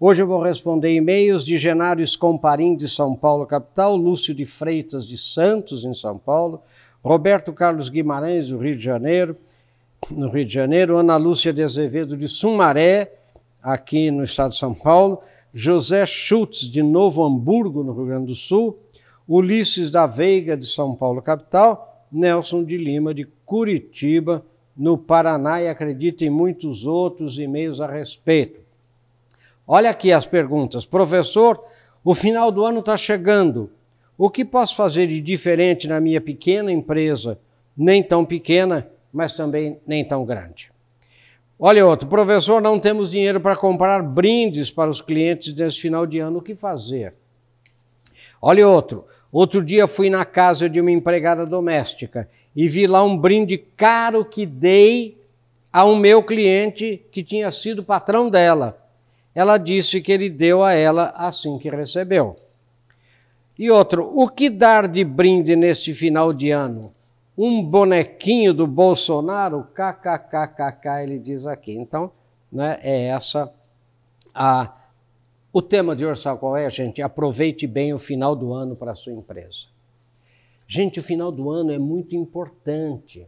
Hoje eu vou responder e-mails de Genário Escomparim, de São Paulo, capital, Lúcio de Freitas, de Santos, em São Paulo, Roberto Carlos Guimarães, do Rio de Janeiro, no Rio de Janeiro, Ana Lúcia de Azevedo, de Sumaré, aqui no estado de São Paulo, José Schultz, de Novo Hamburgo, no Rio Grande do Sul, Ulisses da Veiga, de São Paulo, capital, Nelson de Lima, de Curitiba, no Paraná, e acredito em muitos outros e-mails a respeito. Olha aqui as perguntas. Professor, o final do ano está chegando. O que posso fazer de diferente na minha pequena empresa, nem tão pequena, mas também nem tão grande? Olha outro, professor, não temos dinheiro para comprar brindes para os clientes nesse final de ano, o que fazer? Olha outro, outro dia fui na casa de uma empregada doméstica e vi lá um brinde caro que dei a um meu cliente que tinha sido patrão dela. Ela disse que ele deu a ela assim que recebeu. E outro, o que dar de brinde neste final de ano? Um bonequinho do Bolsonaro? KKKKK, ele diz aqui. Então, né, é essa a. O tema de hoje, qual é, gente? Aproveite bem o final do ano para a sua empresa. Gente, o final do ano é muito importante,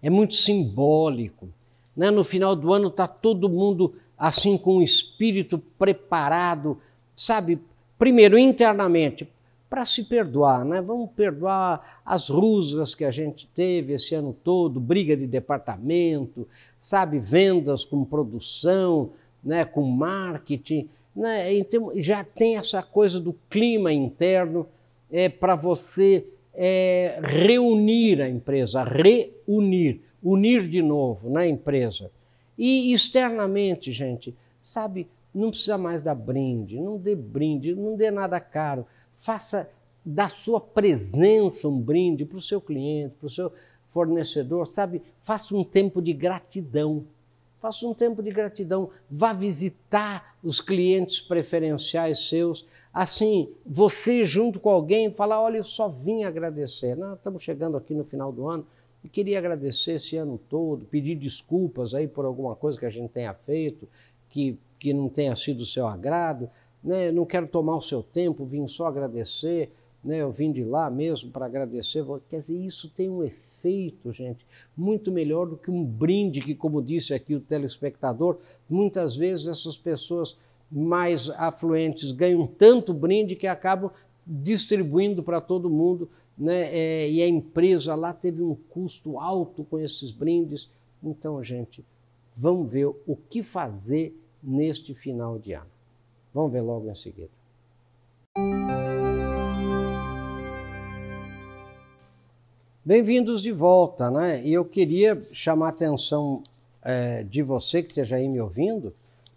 é muito simbólico. Né? No final do ano está todo mundo assim com o espírito preparado, sabe? Primeiro, internamente, para se perdoar, né? Vamos perdoar as rusgas que a gente teve esse ano todo, briga de departamento, sabe, vendas com produção, né, com marketing, né? Então já tem essa coisa do clima interno é para você é, reunir a empresa, reunir, unir de novo na empresa. E externamente, gente, sabe, não precisa mais dar brinde, não dê brinde, não dê nada caro faça da sua presença um brinde para o seu cliente, para o seu fornecedor, sabe? Faça um tempo de gratidão. Faça um tempo de gratidão. Vá visitar os clientes preferenciais seus. Assim, você junto com alguém, falar: olha, eu só vim agradecer. Não, estamos chegando aqui no final do ano e queria agradecer esse ano todo, pedir desculpas aí por alguma coisa que a gente tenha feito, que, que não tenha sido do seu agrado né? não quero tomar o seu tempo, vim só agradecer, né? eu vim de lá mesmo para agradecer. Quer dizer, isso tem um efeito, gente, muito melhor do que um brinde que, como disse aqui o telespectador, muitas vezes essas pessoas mais afluentes ganham tanto brinde que acabam distribuindo para todo mundo, né? É, e a empresa lá teve um custo alto com esses brindes. Então, gente, vamos ver o que fazer neste final de ano. Vamos ver logo em seguida. Bem-vindos de volta, né? E eu queria chamar a atenção é, de você que esteja aí me ouvindo,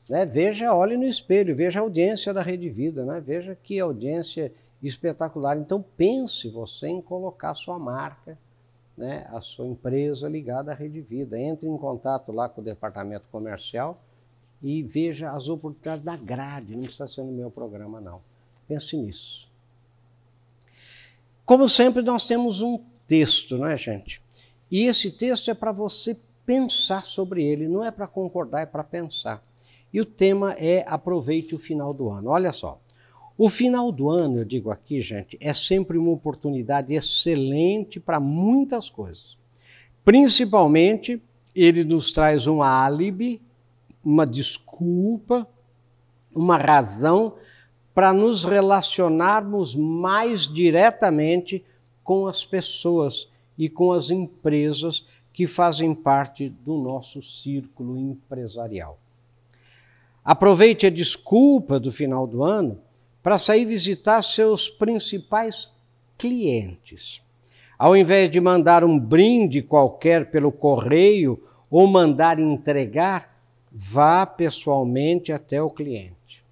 né? Veja, olhe no espelho, veja a audiência da Rede Vida, né? Veja que audiência espetacular. Então pense você em colocar sua marca, né? A sua empresa ligada à Rede Vida. Entre em contato lá com o departamento comercial e veja as oportunidades da grade, não precisa ser no meu programa, não. Pense nisso. Como sempre, nós temos um texto, não é, gente? E esse texto é para você pensar sobre ele, não é para concordar, é para pensar. E o tema é aproveite o final do ano. Olha só. O final do ano, eu digo aqui, gente, é sempre uma oportunidade excelente para muitas coisas. Principalmente, ele nos traz um álibi uma desculpa, uma razão para nos relacionarmos mais diretamente com as pessoas e com as empresas que fazem parte do nosso círculo empresarial. Aproveite a desculpa do final do ano para sair visitar seus principais clientes. Ao invés de mandar um brinde qualquer pelo correio ou mandar entregar, vá pessoalmente até o cliente.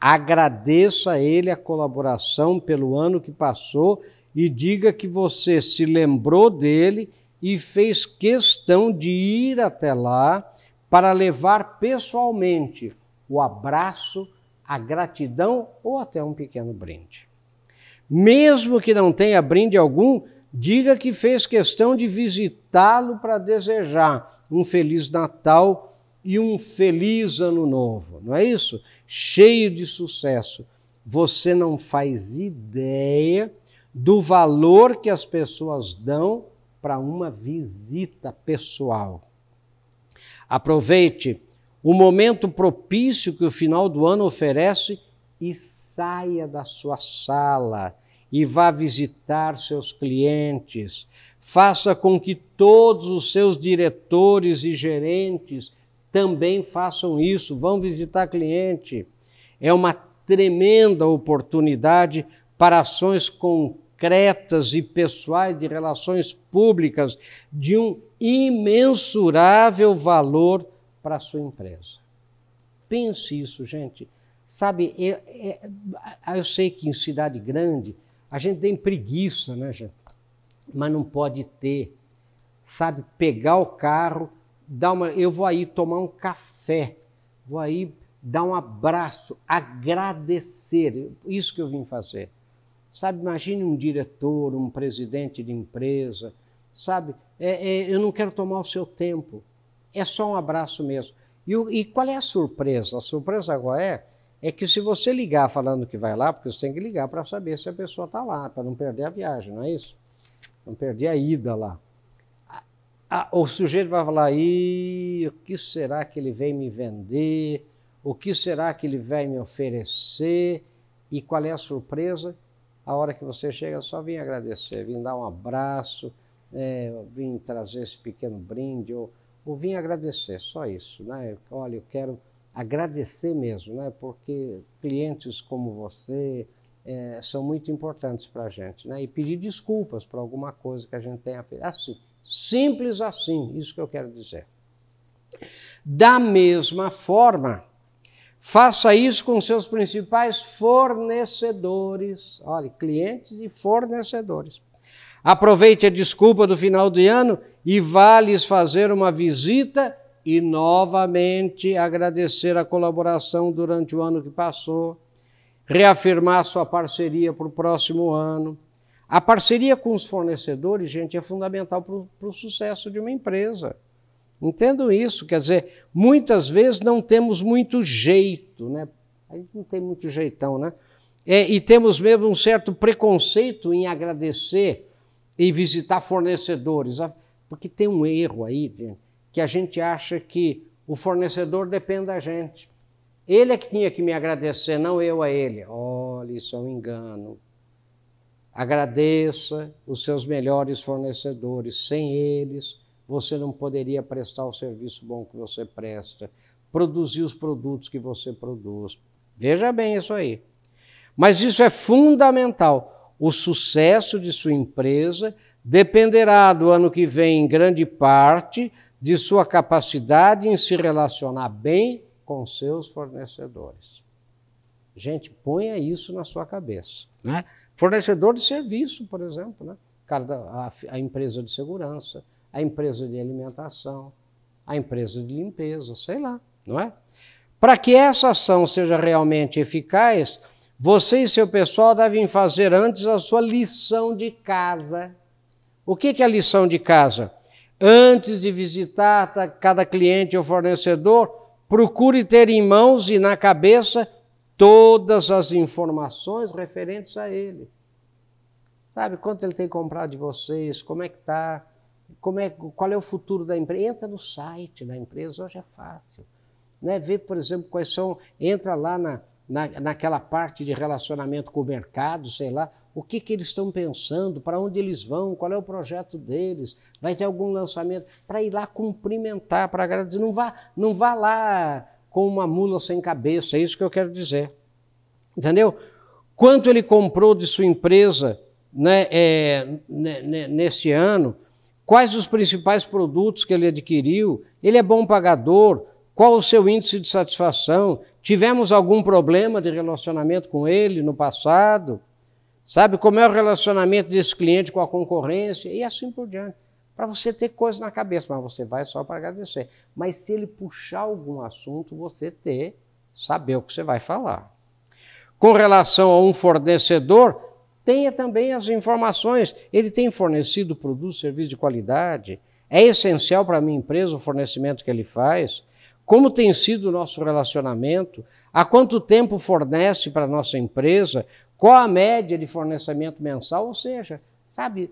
Agradeça a ele a colaboração pelo ano que passou e diga que você se lembrou dele e fez questão de ir até lá para levar pessoalmente o abraço, a gratidão ou até um pequeno brinde. Mesmo que não tenha brinde algum, diga que fez questão de visitá-lo para desejar um feliz Natal e um feliz ano novo, não é isso? Cheio de sucesso. Você não faz ideia do valor que as pessoas dão para uma visita pessoal. Aproveite o momento propício que o final do ano oferece e saia da sua sala e vá visitar seus clientes. Faça com que todos os seus diretores e gerentes também façam isso, vão visitar cliente. É uma tremenda oportunidade para ações concretas e pessoais de relações públicas de um imensurável valor para a sua empresa. Pense isso, gente. Sabe, eu, eu, eu sei que em cidade grande a gente tem preguiça, né, gente? Mas não pode ter. Sabe, pegar o carro, dar uma. Eu vou aí tomar um café, vou aí dar um abraço, agradecer. Isso que eu vim fazer. Sabe, imagine um diretor, um presidente de empresa, sabe? É, é, eu não quero tomar o seu tempo. É só um abraço mesmo. E, e qual é a surpresa? A surpresa agora é, é que se você ligar falando que vai lá, porque você tem que ligar para saber se a pessoa está lá, para não perder a viagem, não é isso? Não perder a ida lá. O sujeito vai falar, e o que será que ele vem me vender? O que será que ele vai me oferecer? E qual é a surpresa? A hora que você chega, só vim agradecer, vim dar um abraço, é, vim trazer esse pequeno brinde, ou ou vim agradecer, só isso. Né? Olha, eu quero agradecer mesmo, né? porque clientes como você é, são muito importantes para a gente. Né? E pedir desculpas por alguma coisa que a gente tenha feito. Assim, simples assim, isso que eu quero dizer. Da mesma forma, faça isso com seus principais fornecedores. Olha, clientes e fornecedores. Aproveite a desculpa do final de ano e vá-lhes fazer uma visita e novamente agradecer a colaboração durante o ano que passou, reafirmar sua parceria para o próximo ano. A parceria com os fornecedores, gente, é fundamental para o sucesso de uma empresa. Entendam isso, quer dizer, muitas vezes não temos muito jeito, né? A gente não tem muito jeitão, né? É, e temos mesmo um certo preconceito em agradecer e visitar fornecedores. Porque tem um erro aí, que a gente acha que o fornecedor depende da gente. Ele é que tinha que me agradecer, não eu a ele. Olha, isso é um engano. Agradeça os seus melhores fornecedores. Sem eles, você não poderia prestar o serviço bom que você presta, produzir os produtos que você produz. Veja bem isso aí. Mas isso é fundamental. O sucesso de sua empresa dependerá do ano que vem, em grande parte, de sua capacidade em se relacionar bem com seus fornecedores. Gente, ponha isso na sua cabeça. Né? Fornecedor de serviço, por exemplo, né? a, empresa de segurança, a empresa de alimentação, a empresa de limpeza, sei lá, não é? Para que essa ação seja realmente eficaz, você e seu pessoal devem fazer antes a sua lição de casa. O que é a lição de casa? Antes de visitar cada cliente ou fornecedor, procure ter em mãos e na cabeça todas as informações referentes a ele. Sabe quanto ele tem comprado de vocês? Como é que está? Como é, qual é o futuro da empresa? Entra no site da empresa, hoje é fácil. Né? Vê, por exemplo, quais são. Entra lá na, na, naquela parte de relacionamento com o mercado, sei lá, o que, que eles estão pensando, para onde eles vão, qual é o projeto deles, vai ter algum lançamento, para ir lá cumprimentar, para agradecer. Não vá, não vá lá com uma mula sem cabeça, é isso que eu quero dizer. Entendeu? Quanto ele comprou de sua empresa né, é, nesse ano, quais os principais produtos que ele adquiriu, ele é bom pagador, qual o seu índice de satisfação, Tivemos algum problema de relacionamento com ele no passado? Sabe como é o relacionamento desse cliente com a concorrência? E assim por diante. Para você ter coisa na cabeça, mas você vai só para agradecer. Mas se ele puxar algum assunto, você ter, saber o que você vai falar. Com relação a um fornecedor, tenha também as informações. Ele tem fornecido produto, serviço de qualidade. É essencial para a minha empresa o fornecimento que ele faz. Como tem sido o nosso relacionamento, há quanto tempo fornece para a nossa empresa, qual a média de fornecimento mensal, ou seja, sabe,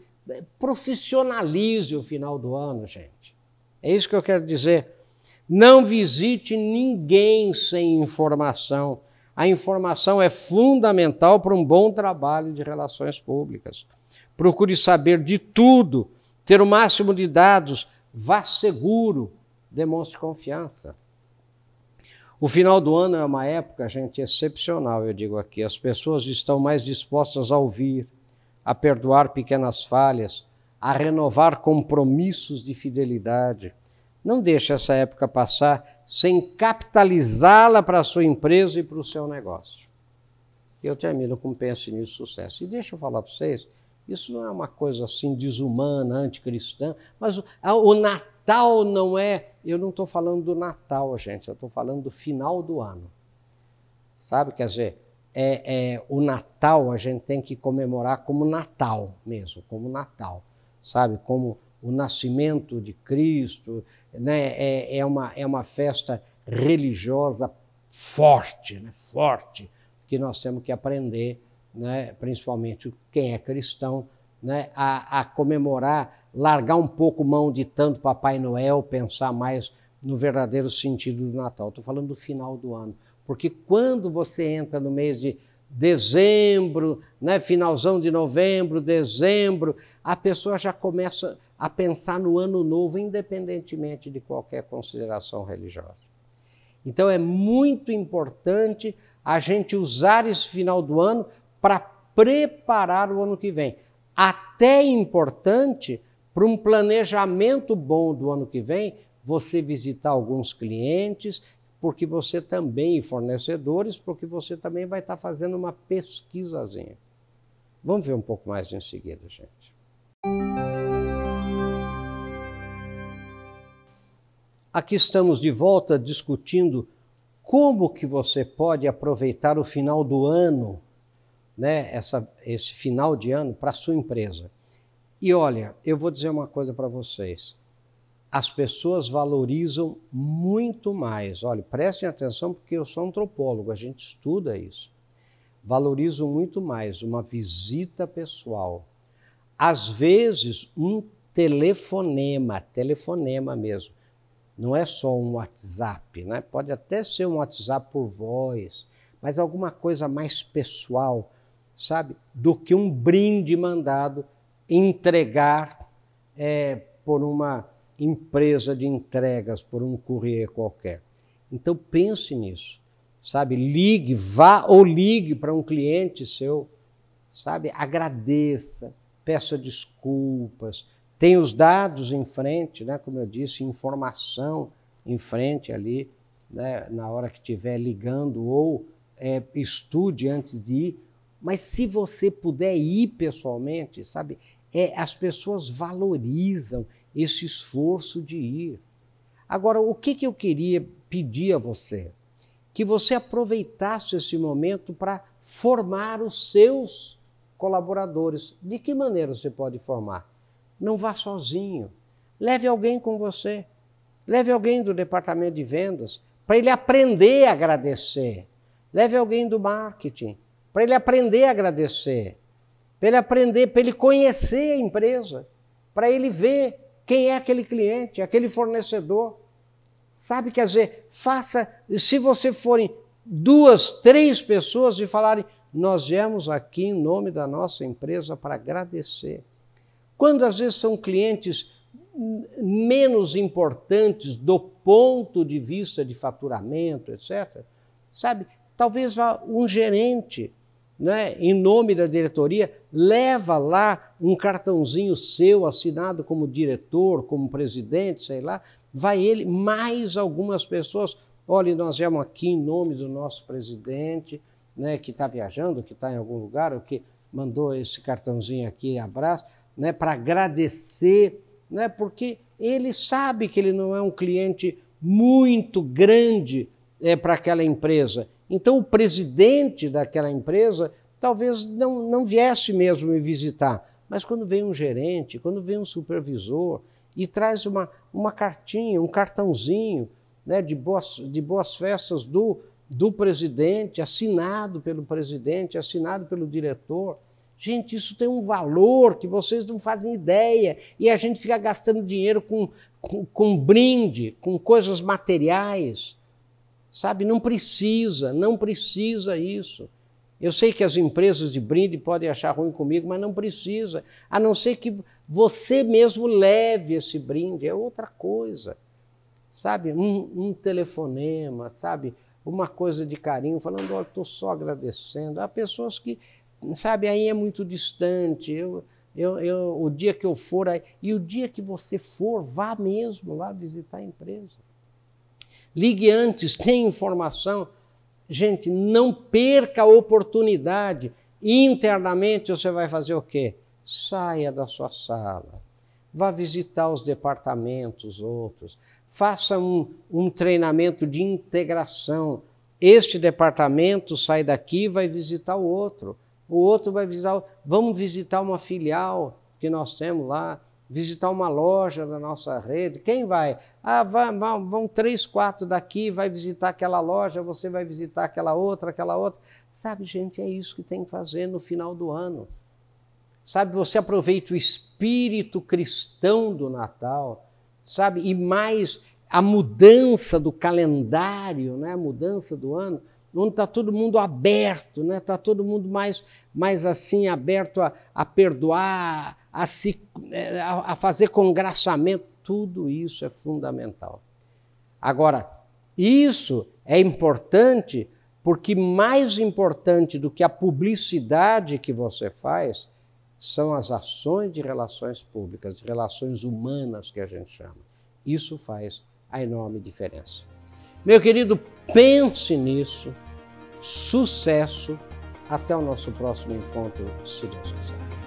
profissionalize o final do ano, gente. É isso que eu quero dizer. Não visite ninguém sem informação. A informação é fundamental para um bom trabalho de relações públicas. Procure saber de tudo, ter o máximo de dados, vá seguro, demonstre confiança. O final do ano é uma época, gente, excepcional, eu digo aqui. As pessoas estão mais dispostas a ouvir, a perdoar pequenas falhas, a renovar compromissos de fidelidade. Não deixe essa época passar sem capitalizá-la para a sua empresa e para o seu negócio. Eu termino com Pense Nisso Sucesso. E deixa eu falar para vocês, isso não é uma coisa assim desumana, anticristã, mas o, o Natal não é. Eu não estou falando do Natal, gente, eu estou falando do final do ano. Sabe? Quer dizer, é, é, o Natal a gente tem que comemorar como Natal mesmo, como Natal, sabe? Como o nascimento de Cristo, né? é, é, uma, é uma festa religiosa forte, né? forte, que nós temos que aprender né, principalmente quem é cristão, né, a, a, comemorar, largar um pouco mão de tanto Papai Noel, pensar mais no verdadeiro sentido do Natal. Estou falando do final do ano. Porque quando você entra no mês de dezembro, né, finalzão de novembro, dezembro, a pessoa já começa a pensar no ano novo, independentemente de qualquer consideração religiosa. Então é muito importante a gente usar esse final do ano para preparar o ano que vem. Até importante para um planejamento bom do ano que vem, você visitar alguns clientes, porque você também, e fornecedores, porque você também vai estar fazendo uma pesquisazinha. Vamos ver um pouco mais em seguida, gente. Aqui estamos de volta discutindo como que você pode aproveitar o final do ano né, essa, esse final de ano para a sua empresa. E olha, eu vou dizer uma coisa para vocês. As pessoas valorizam muito mais. Olha, prestem atenção porque eu sou antropólogo, a gente estuda isso. Valorizam muito mais uma visita pessoal. Às vezes, um telefonema, telefonema mesmo. Não é só um WhatsApp, né? Pode até ser um WhatsApp por voz, mas alguma coisa mais pessoal sabe, do que um brinde mandado entregar é, por uma empresa de entregas, por um courier qualquer. Então pense nisso, sabe? Ligue, vá ou ligue para um cliente seu, sabe? Agradeça, peça desculpas, tenha os dados em frente, né? Como eu disse, informação em frente ali, né? Na hora que estiver ligando ou é, estude antes de ir mas se você puder ir pessoalmente, sabe, é, as pessoas valorizam esse esforço de ir. Agora, o que, que eu queria pedir a você? Que você aproveitasse esse momento para formar os seus colaboradores. De que maneira você pode formar? Não vá sozinho. Leve alguém com você. Leve alguém do departamento de vendas para ele aprender a agradecer. Leve alguém do marketing para ele aprender a agradecer, para ele aprender, para ele conhecer a empresa, para ele ver quem é aquele cliente, aquele fornecedor. Sabe, quer dizer, faça, se você forem duas, três pessoas e falarem, nós viemos aqui em nome da nossa empresa para agradecer. Quando às vezes são clientes menos importantes do ponto de vista de faturamento, etc., sabe, talvez um gerente né, em nome da diretoria, leva lá um cartãozinho seu assinado como diretor, como presidente, sei lá, vai ele, mais algumas pessoas. Olha, nós viemos aqui em nome do nosso presidente, né, que está viajando, que está em algum lugar, ou que mandou esse cartãozinho aqui, abraço, né, para agradecer, né, porque ele sabe que ele não é um cliente muito grande é, para aquela empresa então, o presidente daquela empresa talvez não, não viesse mesmo me visitar, mas quando vem um gerente, quando vem um supervisor e traz uma, uma cartinha, um cartãozinho, né, de, boas, de boas festas do, do presidente, assinado pelo presidente, assinado pelo diretor. Gente, isso tem um valor que vocês não fazem ideia. E a gente fica gastando dinheiro com, com, com brinde, com coisas materiais. Sabe? Não precisa, não precisa isso. Eu sei que as empresas de brinde podem achar ruim comigo, mas não precisa. A não ser que você mesmo leve esse brinde, é outra coisa. Sabe? Um, um telefonema, sabe? Uma coisa de carinho, falando, olha, estou só agradecendo. Há pessoas que sabe, aí é muito distante. Eu, eu, eu, o dia que eu for, aí, e o dia que você for, vá mesmo lá visitar a empresa. Ligue antes, tem informação. Gente, não perca a oportunidade. Internamente você vai fazer o quê? Saia da sua sala. Vá visitar os departamentos outros. Faça um, um treinamento de integração. Este departamento sai daqui e vai visitar o outro o outro vai visitar, vamos visitar uma filial que nós temos lá, visitar uma loja da nossa rede. Quem vai? Ah, vão, vão, vão três, quatro daqui, vai visitar aquela loja, você vai visitar aquela outra, aquela outra. Sabe, gente, é isso que tem que fazer no final do ano. Sabe, você aproveita o espírito cristão do Natal, sabe, e mais a mudança do calendário, né, a mudança do ano, onde está todo mundo aberto, né? Está todo mundo mais, mais assim aberto a, a perdoar, a, se, é, a, fazer congraçamento. Tudo isso é fundamental. Agora, isso é importante porque mais importante do que a publicidade que você faz são as ações de relações públicas, de relações humanas que a gente chama. Isso faz a enorme diferença. Meu querido, pense nisso. Sucesso. Até o nosso próximo encontro, se Deus quiser.